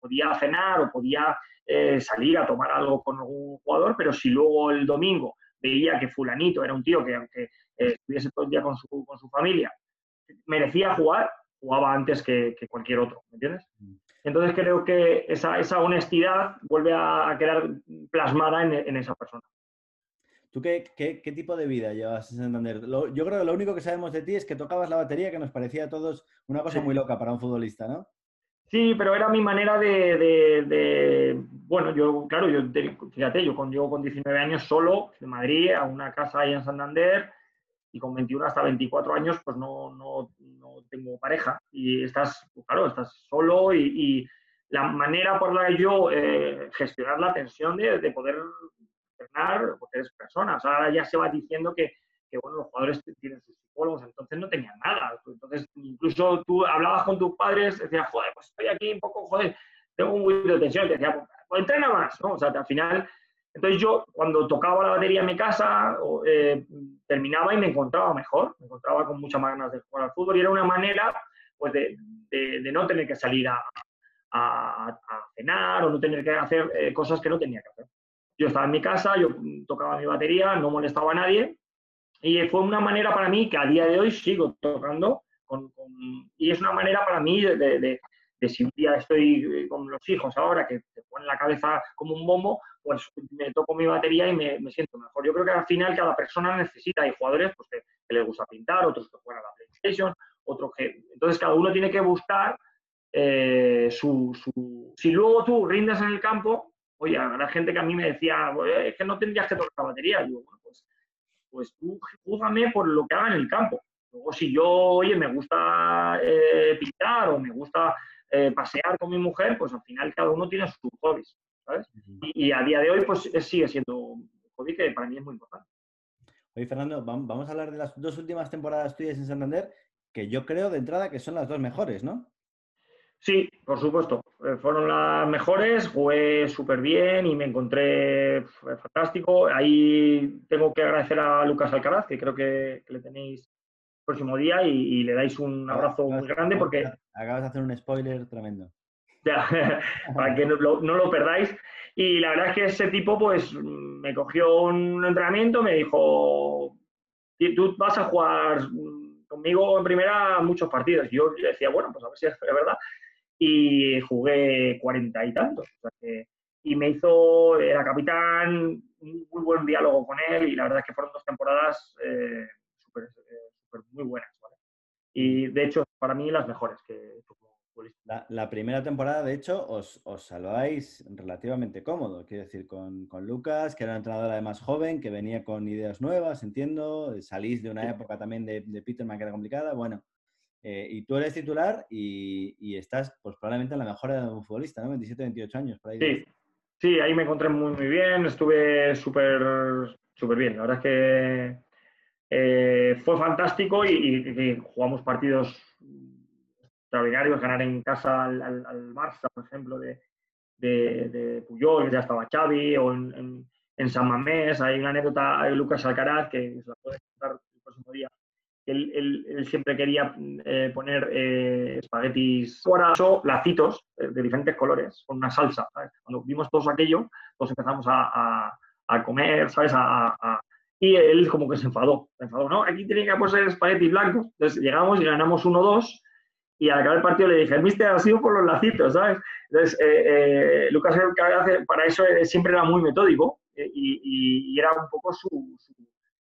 podía cenar o podía eh, salir a tomar algo con algún jugador, pero si luego el domingo veía que fulanito era un tío que aunque eh, estuviese todo el día con su, con su familia, merecía jugar, jugaba antes que, cualquier otro, ¿me entiendes? Mm. Entonces creo que esa, esa honestidad vuelve a, quedar plasmada en, esa persona. ¿Tú qué, qué, qué, tipo de vida llevas en Santander? yo creo que lo único que sabemos de ti es que tocabas la batería, que nos parecía a todos una cosa muy loca para un futbolista, ¿no? Sí, pero era mi manera de, bueno, yo, claro, yo, fíjate, yo con, llego con 19 años solo de Madrid a una casa ahí en Santander y con 21 hasta 24 años pues no, no, no tengo pareja y estás, pues claro, estás solo y, la manera por la que yo eh, gestionar la tensión de, de poder entrenar, porque eres persona, ahora ya se va diciendo que, que bueno, los jugadores tienen sus psicólogos, entonces no tenían nada. Entonces, incluso tú hablabas con tus padres, decías, joder, pues estoy aquí un poco, joder, tengo un poquito de tensión, te decía, pues, pues, entrena más, ¿no? O sea, al final, entonces yo cuando tocaba la batería en mi casa, eh, terminaba y me encontraba mejor, me encontraba con muchas más ganas de jugar al fútbol y era una manera, pues, de, de, no tener que salir a, a, cenar o no tener que hacer eh, cosas que no tenía que hacer. Yo estaba en mi casa, yo tocaba mi batería, no molestaba a nadie y fue una manera para mí que a día de hoy sigo tocando con, y es una manera para mí de, de, de, si un día estoy eh, con los hijos ahora que te ponen la cabeza como un bombo, pues me toco mi batería y me, me, siento mejor. Yo creo que al final cada persona necesita, hay jugadores pues, que, les gusta pintar, otros que juegan a la PlayStation, otros que... Entonces cada uno tiene que buscar eh, su, su, Si luego tú rindes en el campo, oye, habrá gente que a mí me decía, es que no tendrías que tocar la batería. yo, bueno, pues, pues tú júgame por lo que haga en el campo. Luego, si yo, oye, me gusta eh, pintar o me gusta eh, pasear con mi mujer, pues al final cada uno tiene sus hobbies, ¿sabes? Y, a día de hoy, pues sigue siendo un hobby que para mí es muy importante. Oye, Fernando, vamos a hablar de las dos últimas temporadas tuyas en Santander, que yo creo de entrada que son las dos mejores, ¿no? Sí, por supuesto. Eh, fueron las mejores, jugué súper bien y me encontré fantástico. Ahí tengo que agradecer a Lucas Alcaraz, que creo que, le tenéis el próximo día y, le dais un abrazo muy grande porque... Acabas de hacer un spoiler tremendo. Ya, para que no lo, perdáis. Y la verdad es que ese tipo, pues, me cogió un entrenamiento, me dijo, tú vas a jugar conmigo en primera muchos partidos. Yo decía, bueno, pues a ver si es verdad y jugué cuarenta y tantos. y me hizo, era capitán, un muy buen diálogo con él y la verdad es que fueron dos temporadas eh, eh muy buenas. Y de hecho, para mí las mejores que la, la, primera temporada, de hecho, os, os salváis relativamente cómodo. Quiero decir, con, con, Lucas, que era un entrenador además joven, que venía con ideas nuevas, entiendo. Salís de una época también de, de Peterman que era complicada. Bueno, eh, y tú eres titular y, estás pues probablemente en la mejor edad de un futbolista, ¿no? 27, 28 años. Por ahí. Sí, sí, ahí me encontré muy, muy bien, estuve súper súper bien. La verdad es que eh, fue fantástico y, jugamos partidos extraordinarios, ganar en casa al, al, Barça, por ejemplo, de, de, Puyol, ya estaba Xavi, o en, en, San Mamés, hay una anécdota de Lucas Alcaraz que se la puedes contar el próximo día, él, siempre quería eh, poner eh, espaguetis ahora lacitos eh, de diferentes colores, con una salsa. Cuando vimos todo aquello, pues empezamos a, comer, ¿sabes? y él como que se enfadó, ¿no? Aquí tenía que poner espaguetis blancos. Entonces llegamos y ganamos 1-2 y al acabar el partido le dije, mister ha sido por los lacitos, ¿sabes? Entonces, Lucas para eso siempre era muy metódico y, era un poco su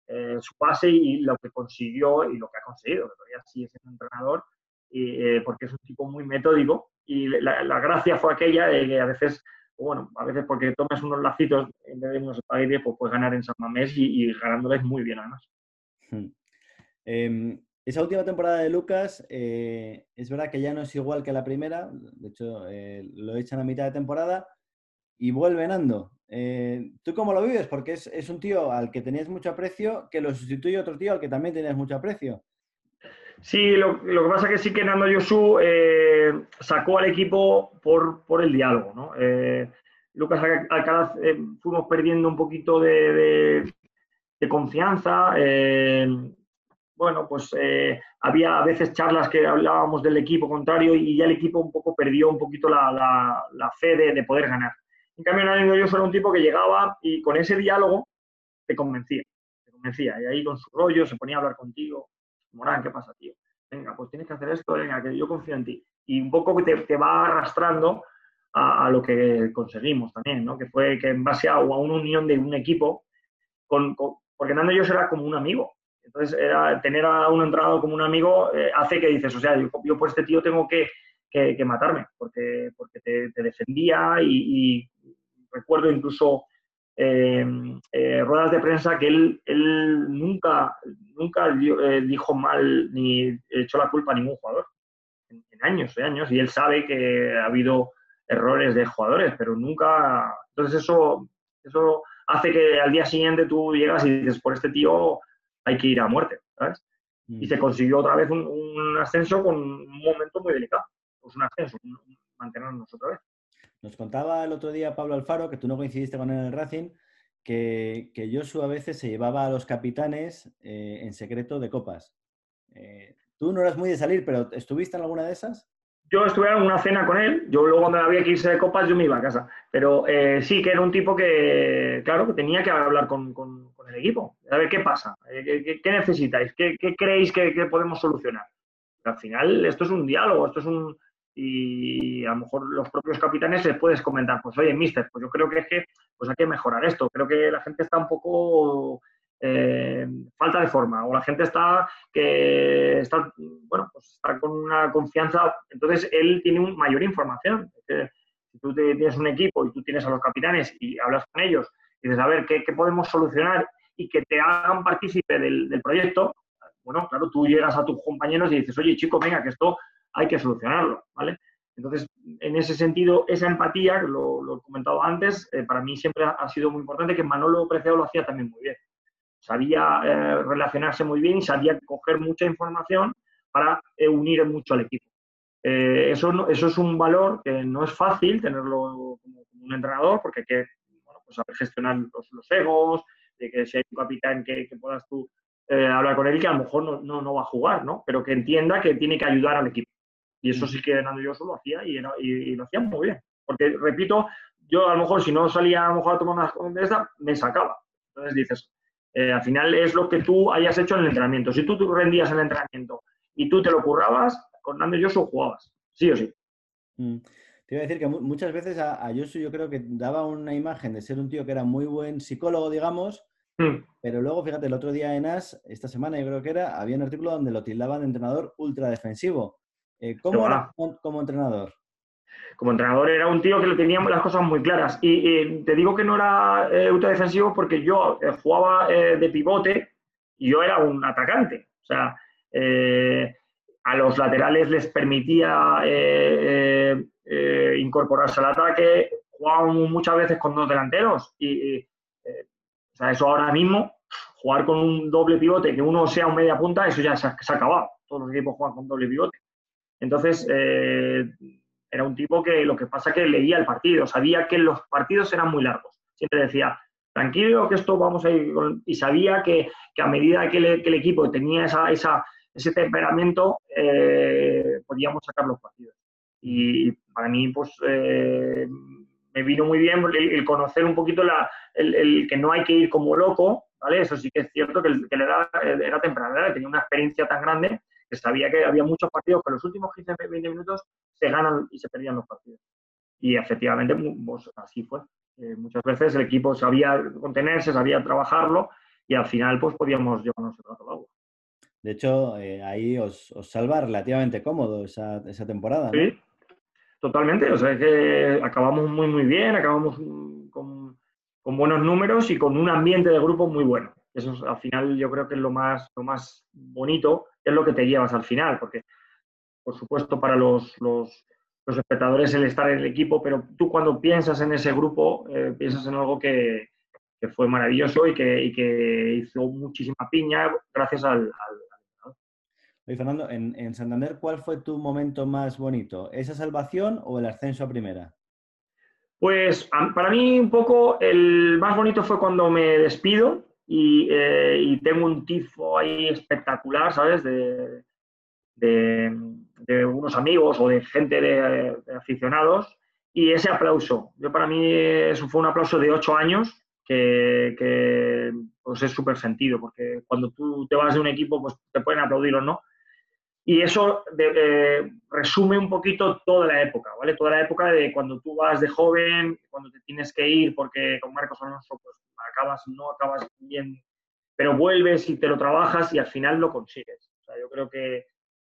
eh, su base y lo que consiguió y lo que ha conseguido, que todavía sigue siendo entrenador, y, eh, porque es un tipo muy metódico y la, gracia fue aquella de que a veces, bueno, a veces porque tomes unos lacitos en vez de unos espaguetis, pues puedes ganar en San Mamés y, ganándoles muy bien además. Hmm. Em, esa última temporada de Lucas eh, es verdad que ya no es igual que la primera, de hecho lo echan a mitad de temporada y vuelve Nando. Eh, ¿Tú cómo lo vives? Porque es, un tío al que tenías mucho aprecio, que lo sustituye otro tío al que también tenías mucho aprecio. Sí, lo, que pasa es que sí que Nando Yosu eh, sacó al equipo por, el diálogo. ¿no? Eh, Lucas Alcaraz fuimos perdiendo un poquito de, confianza. bueno, pues había a veces charlas que hablábamos del equipo contrario y ya el equipo un poco perdió un poquito la, fe de poder ganar. En cambio, Nando yo era un tipo que llegaba y con ese diálogo te convencía, te convencía. Y ahí con su rollo se ponía a hablar contigo. Morán, ¿qué pasa, tío? Venga, pues tienes que hacer esto, venga, que yo confío en ti. Y un poco te, te va arrastrando a, lo que conseguimos también, ¿no? Que fue que en base a, una unión de un equipo, con, porque Nando yo era como un amigo. Entonces, era, tener a un entrenador como un amigo eh, hace que dices, o sea, yo, por este tío tengo que, que, matarme, porque, porque te, defendía y, recuerdo incluso eh, eh, ruedas de prensa que él, él nunca, nunca eh, dijo mal ni echó la culpa a ningún jugador en, años y años y él sabe que ha habido errores de jugadores, pero nunca... Entonces eso, eso hace que al día siguiente tú llegas y dices, por este tío hay que ir a muerte, ¿sabes? Y se mm. consiguió otra vez un, un ascenso con un momento muy delicado. Pues un ascenso, mantenernos otra vez. Nos contaba el otro día Pablo Alfaro, que tú no coincidiste con él en el Racing, que, que Joshua a veces se llevaba a los capitanes eh, en secreto de copas. Eh, tú no eras muy de salir, pero ¿estuviste en alguna de esas? Yo estuve en una cena con él, yo luego cuando había que irse de copas yo me iba a casa, pero eh, sí que era un tipo que, claro, que tenía que hablar con, el equipo, a ver qué pasa, qué, necesitáis, qué, creéis que, que, podemos solucionar. Al final esto es un diálogo, esto es un, y a lo mejor los propios capitanes les puedes comentar, pues oye, mister, pues yo creo que es que pues hay que mejorar esto. Creo que la gente está un poco eh, falta de forma o la gente está que está bueno pues está con una confianza entonces él tiene un, mayor información. Si tú tienes un equipo y tú tienes a los capitanes y hablas con ellos y dices a ver qué, podemos solucionar y que te hagan partícipe del, proyecto bueno claro tú llegas a tus compañeros y dices oye chico venga que esto hay que solucionarlo vale entonces, en ese sentido, esa empatía, lo, lo he comentado antes, eh, para mí siempre ha, sido muy importante, que Manolo Preciado lo hacía también muy bien sabía eh, relacionarse muy bien y sabía coger mucha información para eh, unir mucho al equipo. Eso, eso es un valor que no es fácil tenerlo como, un entrenador porque hay que pues saber gestionar los, egos, de que si hay un capitán que, puedas tú hablar con él que a lo mejor no, no, va a jugar, ¿no? pero que entienda que tiene que ayudar al equipo. Y eso mm. sí que Hernando yo lo hacía y, y, lo hacía muy bien. Porque, repito, yo a lo mejor si no salía a lo mejor a tomar una esta, me sacaba. Entonces dices, eh, al final es lo que tú hayas hecho en el entrenamiento. Si tú, tú rendías el entrenamiento y tú te lo currabas, con Nando Yosu jugabas, sí o sí. Mm. Te iba a decir que muchas veces a, a Yosu yo creo que daba una imagen de ser un tío que era muy buen psicólogo, digamos, mm. pero luego, fíjate, el otro día en AS, esta semana yo creo que era, había un artículo donde lo tildaban de entrenador ultra defensivo. Eh, ¿Cómo era como entrenador? como entrenador era un tío que le teníamos las cosas muy claras. Y, te digo que no era eh, defensivo porque yo eh, jugaba eh, de pivote y yo era un atacante. O sea, a los laterales les permitía incorporarse al ataque. Jugábamos muchas veces con dos delanteros. Y, o sea, eso ahora mismo, jugar con un doble pivote, que uno sea un media punta, eso ya se ha, se ha acabado. Todos los equipos juegan con doble pivote. Entonces, era un tipo que lo que pasa que leía el partido, sabía que los partidos eran muy largos. Siempre decía, tranquilo que esto vamos a ir Y sabía que, a medida que, el equipo tenía esa, ese temperamento, eh, podíamos sacar los partidos. Y para mí, pues, eh, me vino muy bien el, conocer un poquito la, el, que no hay que ir como loco, ¿vale? Eso sí que es cierto que, que era, era temprano, tenía una experiencia tan grande que sabía que había muchos partidos que los últimos 15-20 minutos se ganan y se perdían los partidos. Y efectivamente, pues, así fue. Eh, muchas veces el equipo sabía contenerse, sabía trabajarlo y al final pues podíamos llevarnos el rato agua. De hecho, eh, ahí os, salva relativamente cómodo esa, esa temporada. Sí, totalmente. O sea, que acabamos muy, muy bien, acabamos con, con, buenos números y con un ambiente de grupo muy bueno. Eso al final yo creo que es lo más, lo más bonito, es lo que te llevas al final, porque por supuesto, para los, los, espectadores el estar en el equipo, pero tú cuando piensas en ese grupo, eh, piensas en algo que, fue maravilloso y que, que, hizo muchísima piña gracias al... al... Oye, Fernando, en, en, Santander, ¿cuál fue tu momento más bonito? ¿Esa salvación o el ascenso a primera? Pues para mí un poco el más bonito fue cuando me despido y, eh, y tengo un tifo ahí espectacular, ¿sabes? de, de unos amigos o de gente de, aficionados y ese aplauso. Yo para mí eso fue un aplauso de ocho años que, pues es súper sentido, porque cuando tú te vas de un equipo, pues te pueden aplaudir o no. Y eso eh, resume un poquito toda la época, ¿vale? Toda la época de cuando tú vas de joven, cuando te tienes que ir, porque con Marcos Alonso pues acabas, no acabas bien, pero vuelves y te lo trabajas y al final lo consigues. O sea, yo creo que,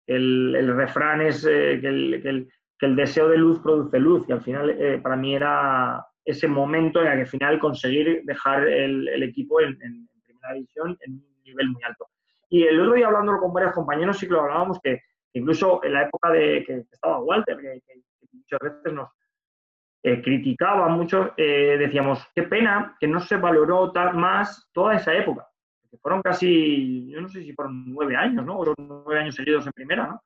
el, refrán es eh, que, el, deseo de luz produce luz y al final eh, para mí era ese momento en el que al final conseguir dejar el, equipo en, primera división en un nivel muy alto. Y el otro día hablando con varios compañeros sí que lo hablábamos que incluso en la época de que, estaba Walter, que, muchas veces nos eh, criticaba mucho, decíamos, qué pena que no se valoró más toda esa época que fueron casi, yo no sé si fueron nueve años, ¿no? O nueve años seguidos en primera, ¿no?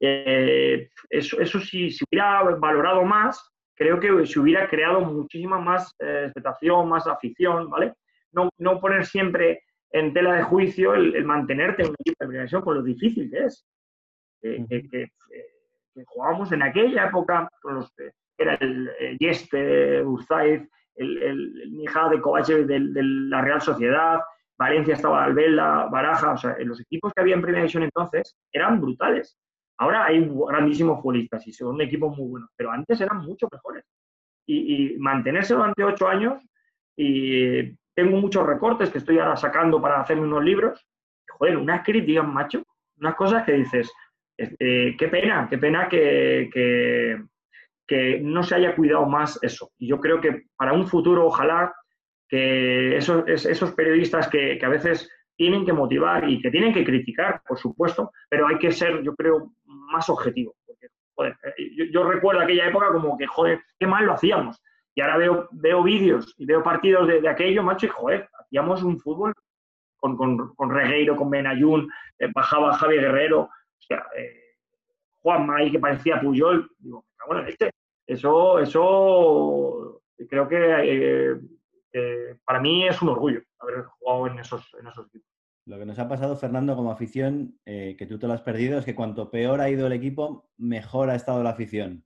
Eh, eso, eso si se hubiera valorado más, creo que se hubiera creado muchísima más eh, expectación, más afición, ¿vale? No, no, poner siempre en tela de juicio el, mantenerte en un equipo de primera división con lo difícil que es. que, que, jugábamos en aquella época con los que era el, Yeste, Urzaiz, el, el, el de Kovacev de, de, la Real Sociedad, Valencia estaba Albela, Baraja, o sea, los equipos que había en Primera División entonces eran brutales. Ahora hay grandísimos futbolistas y son equipos muy buenos, pero antes eran mucho mejores. Y, mantenerse durante ocho años y tengo muchos recortes que estoy ahora sacando para hacerme unos libros. Joder, unas críticas, macho, unas cosas que dices, este, qué pena, qué pena que, no se haya cuidado más eso. Y yo creo que para un futuro, ojalá que esos, periodistas que, que a veces tienen que motivar y que tienen que criticar, por supuesto, pero hay que ser, yo creo, más objetivo. Porque, joder, eh, yo, recuerdo aquella época como que, joder, qué mal lo hacíamos. Y ahora veo, veo vídeos y veo partidos de, aquello, macho, y joder, hacíamos un fútbol con, con, con Regueiro, con Benayún, eh, bajaba Javi Guerrero, o sea, eh, Juan May, que parecía Puyol. Digo, bueno, este, eso, eso creo que para mí es un orgullo haber jugado en esos, en esos equipos. Lo que nos ha pasado, Fernando, como afición, eh, que tú te lo has perdido, es que cuanto peor ha ido el equipo, mejor ha estado la afición.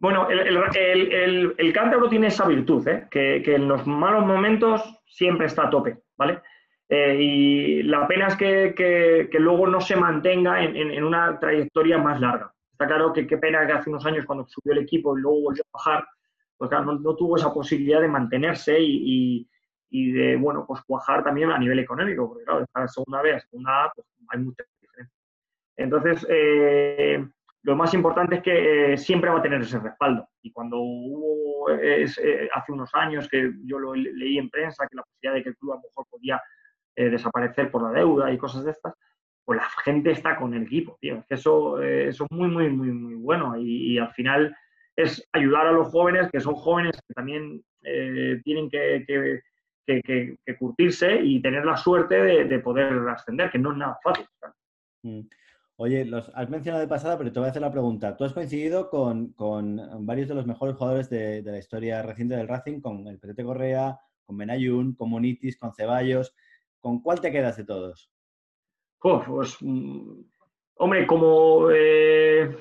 Bueno, el, el, el, cántabro tiene esa virtud, ¿eh? que, en los malos momentos siempre está a tope, ¿vale? Eh, y la pena es que, luego no se mantenga en, una trayectoria más larga. Está claro que qué pena que hace unos años cuando subió el equipo y luego volvió a bajar, pues claro, no, tuvo esa posibilidad de mantenerse y, y de, bueno, pues cuajar también a nivel económico, porque claro, de segunda B segunda A, pues hay mucha diferencia. Entonces, eh, lo más importante es que eh, siempre va a tener ese respaldo. Y cuando hubo, eh, hace unos años que yo lo leí en prensa, que la posibilidad de que el club a lo mejor podía desaparecer por la deuda y cosas de estas, pues la gente está con el equipo, tío. Eso, eso es muy, muy, muy, muy bueno. Y, al final es ayudar a los jóvenes, que son jóvenes que también tienen que que, curtirse y tener la suerte de, poder ascender, que no es nada fácil. Mm. Oye, los has mencionado de pasada, pero te voy a hacer la pregunta. Tú has coincidido con, varios de los mejores jugadores de, la historia reciente del Racing, con el Petete Correa, con Benayun, con Munitis, con Ceballos. ¿Con cuál te quedas de todos? pues, mm, hombre, como, eh,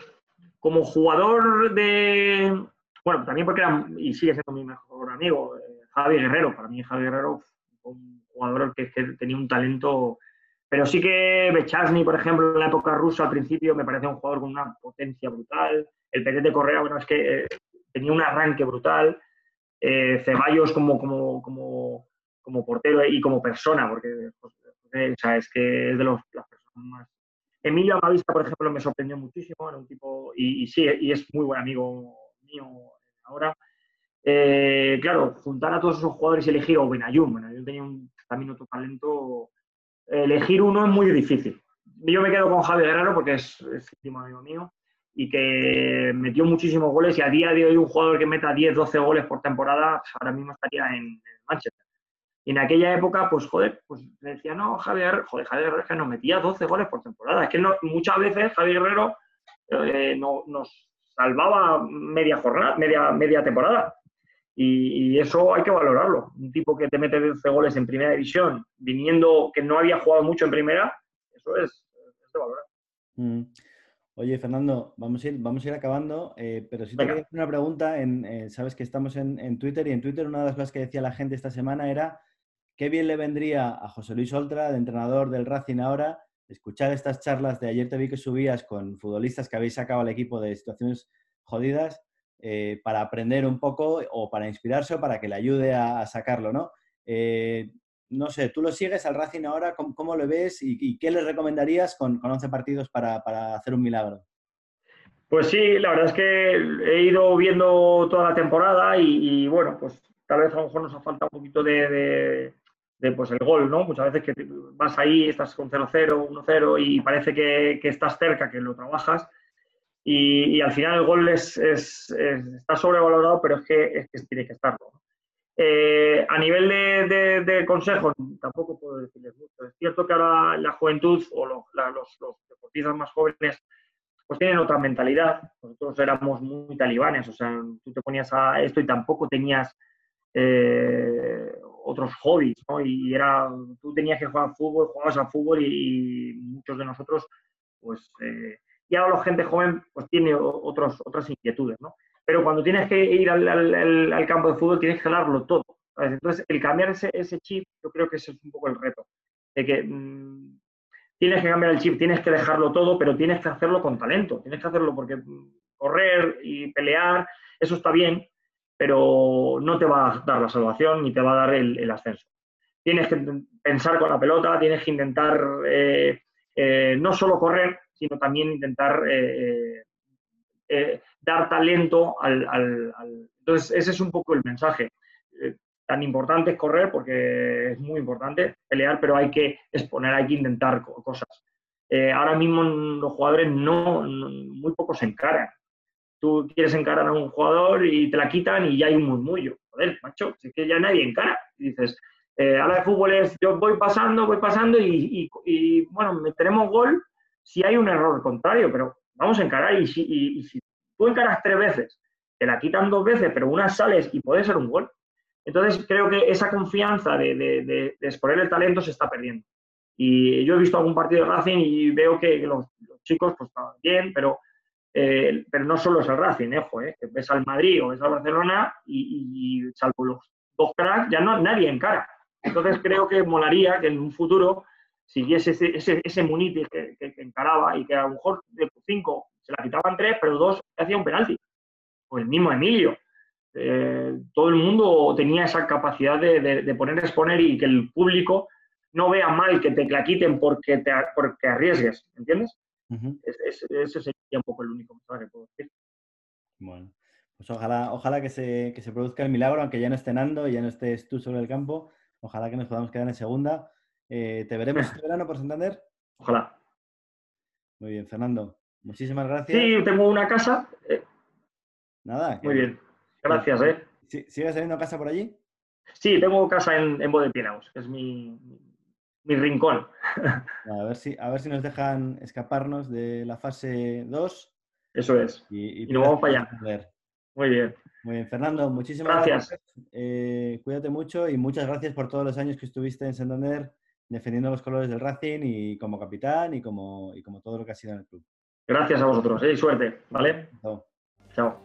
como jugador de... Bueno, también porque era, y sigue siendo mi mejor amigo, eh, Javi Guerrero. Para mí Javi Guerrero fue un jugador que, tenía un talento... Pero sí que Bechasny, por ejemplo, en la época rusa al principio me parecía un jugador con una potencia brutal. El de Correa, bueno, es que eh, tenía un arranque brutal. Eh, Ceballos como, como, como, como, portero y como persona, porque pues, sea, es que es de los, las personas más... Emilio Amavista, por ejemplo, me sorprendió muchísimo, era un tipo, y, sí, y es muy buen amigo mío ahora. Eh, claro, juntar a todos esos jugadores y elegir, o Benayum, Benayum tenía también otro talento, elegir uno es muy difícil. Yo me quedo con Javi Guerrero porque es, es último amigo mío y que metió muchísimos goles y a día de hoy un jugador que meta 10, 12 goles por temporada, pues ahora mismo estaría en, Manchester. Y en aquella época, pues joder, pues decía, no, Javier, joder, Javier Guerrero que nos metía 12 goles por temporada. Es que no, muchas veces Javier Guerrero eh, no, nos salvaba media jornada, media, media temporada. Y, eso hay que valorarlo. Un tipo que te mete 12 goles en primera división, viniendo que no había jugado mucho en primera, eso es, de valorar. Mm. Oye, Fernando, vamos a ir, vamos a ir acabando, eh, pero si te quería hacer una pregunta, en, eh, sabes que estamos en, Twitter y en Twitter una de las cosas que decía la gente esta semana era qué bien le vendría a José Luis Oltra, de entrenador del Racing ahora, escuchar estas charlas de ayer te vi que subías con futbolistas que habéis sacado al equipo de situaciones jodidas eh, para aprender un poco o para inspirarse o para que le ayude a, sacarlo, ¿no? Eh, no sé, tú lo sigues al Racing ahora, ¿cómo, lo ves y, qué le recomendarías con, con 11 partidos para, hacer un milagro? Pues sí, la verdad es que he ido viendo toda la temporada y, bueno, pues tal vez a lo mejor nos ha faltado un poquito de, pues el gol, ¿no? Muchas veces que vas ahí, estás con 0-0, 1-0 y parece que, que, estás cerca, que lo trabajas y, al final el gol es, está sobrevalorado, pero es que, tiene que estarlo. Eh, a nivel de, de, consejos, tampoco puedo decirles mucho. Es cierto que ahora la juventud o los, deportistas más jóvenes pues tienen otra mentalidad. Nosotros éramos muy talibanes, o sea, tú te ponías a esto y tampoco tenías eh, otros hobbies, ¿no? Y era, tú tenías que jugar fútbol, jugabas al fútbol y, muchos de nosotros, pues, eh, y ahora la gente joven pues tiene otras inquietudes, ¿no? Pero cuando tienes que ir al, campo de fútbol tienes que darlo todo. Entonces, el cambiar ese, ese, chip, yo creo que ese es un poco el reto. De que mm, tienes que cambiar el chip, tienes que dejarlo todo, pero tienes que hacerlo con talento. Tienes que hacerlo porque mm, correr y pelear, eso está bien, pero no te va a dar la salvación ni te va a dar el, ascenso. Tienes que pensar con la pelota, tienes que intentar eh, eh, no solo correr, sino también intentar eh, dar talento al, Entonces, ese es un poco el mensaje. tan importante es correr porque es muy importante pelear, pero hay que exponer, hay que intentar cosas. ahora mismo los jugadores no, muy pocos se encaran tú quieres encarar a un jugador y te la quitan y ya hay un murmullo. Joder, macho, es que ya nadie encara. Y dices, eh, ahora de fútbol es, yo voy pasando, voy pasando y, y, bueno, meteremos gol si hay un error contrario, pero vamos a encarar y si, si tú encaras tres veces, te la quitan dos veces, pero una sales y puede ser un gol. Entonces creo que esa confianza de, de, de, exponer el talento se está perdiendo. Y yo he visto algún partido de Racing y veo que los, los chicos pues bien, pero eh, pero no solo es el Racing, eh, ves al Madrid o ves al Barcelona y, salvo los dos cracks, ya no nadie encara. Entonces creo que molaría que en un futuro siguiese ese, ese, ese Munitis que, encaraba y que a lo mejor de cinco se la quitaban tres, pero dos hacía un penalti. O el mismo Emilio. Eh, todo el mundo tenía esa capacidad de, de, poner, exponer y que el público no vea mal que te la quiten porque, te, porque arriesgues, ¿entiendes? ese sería un poco el único mensaje que puedo decir. Bueno, pues ojalá, ojalá que, se, que se produzca el milagro, aunque ya no esté Nando y ya no estés tú sobre el campo. Ojalá que nos podamos quedar en segunda. Eh, ¿Te veremos este verano por Santander? Ojalá. Muy bien, Fernando. Muchísimas gracias. Sí, tengo una casa. Eh. Nada. Muy bien. Gracias, ¿eh? ¿Sigues teniendo casa por allí? Sí, tengo casa en, en Bodepinaus, que es mi, mi rincón. A ver, si, a ver si nos dejan escaparnos de la fase 2. Eso es. Y, nos vamos para allá. Muy bien. Muy bien, Fernando, muchísimas gracias. Eh, cuídate mucho y muchas gracias por todos los años que estuviste en Santander defendiendo los colores del Racing y como capitán y como, y como todo lo que ha sido en el club. Gracias a vosotros ¿eh? y suerte, ¿vale? Chao. Chao.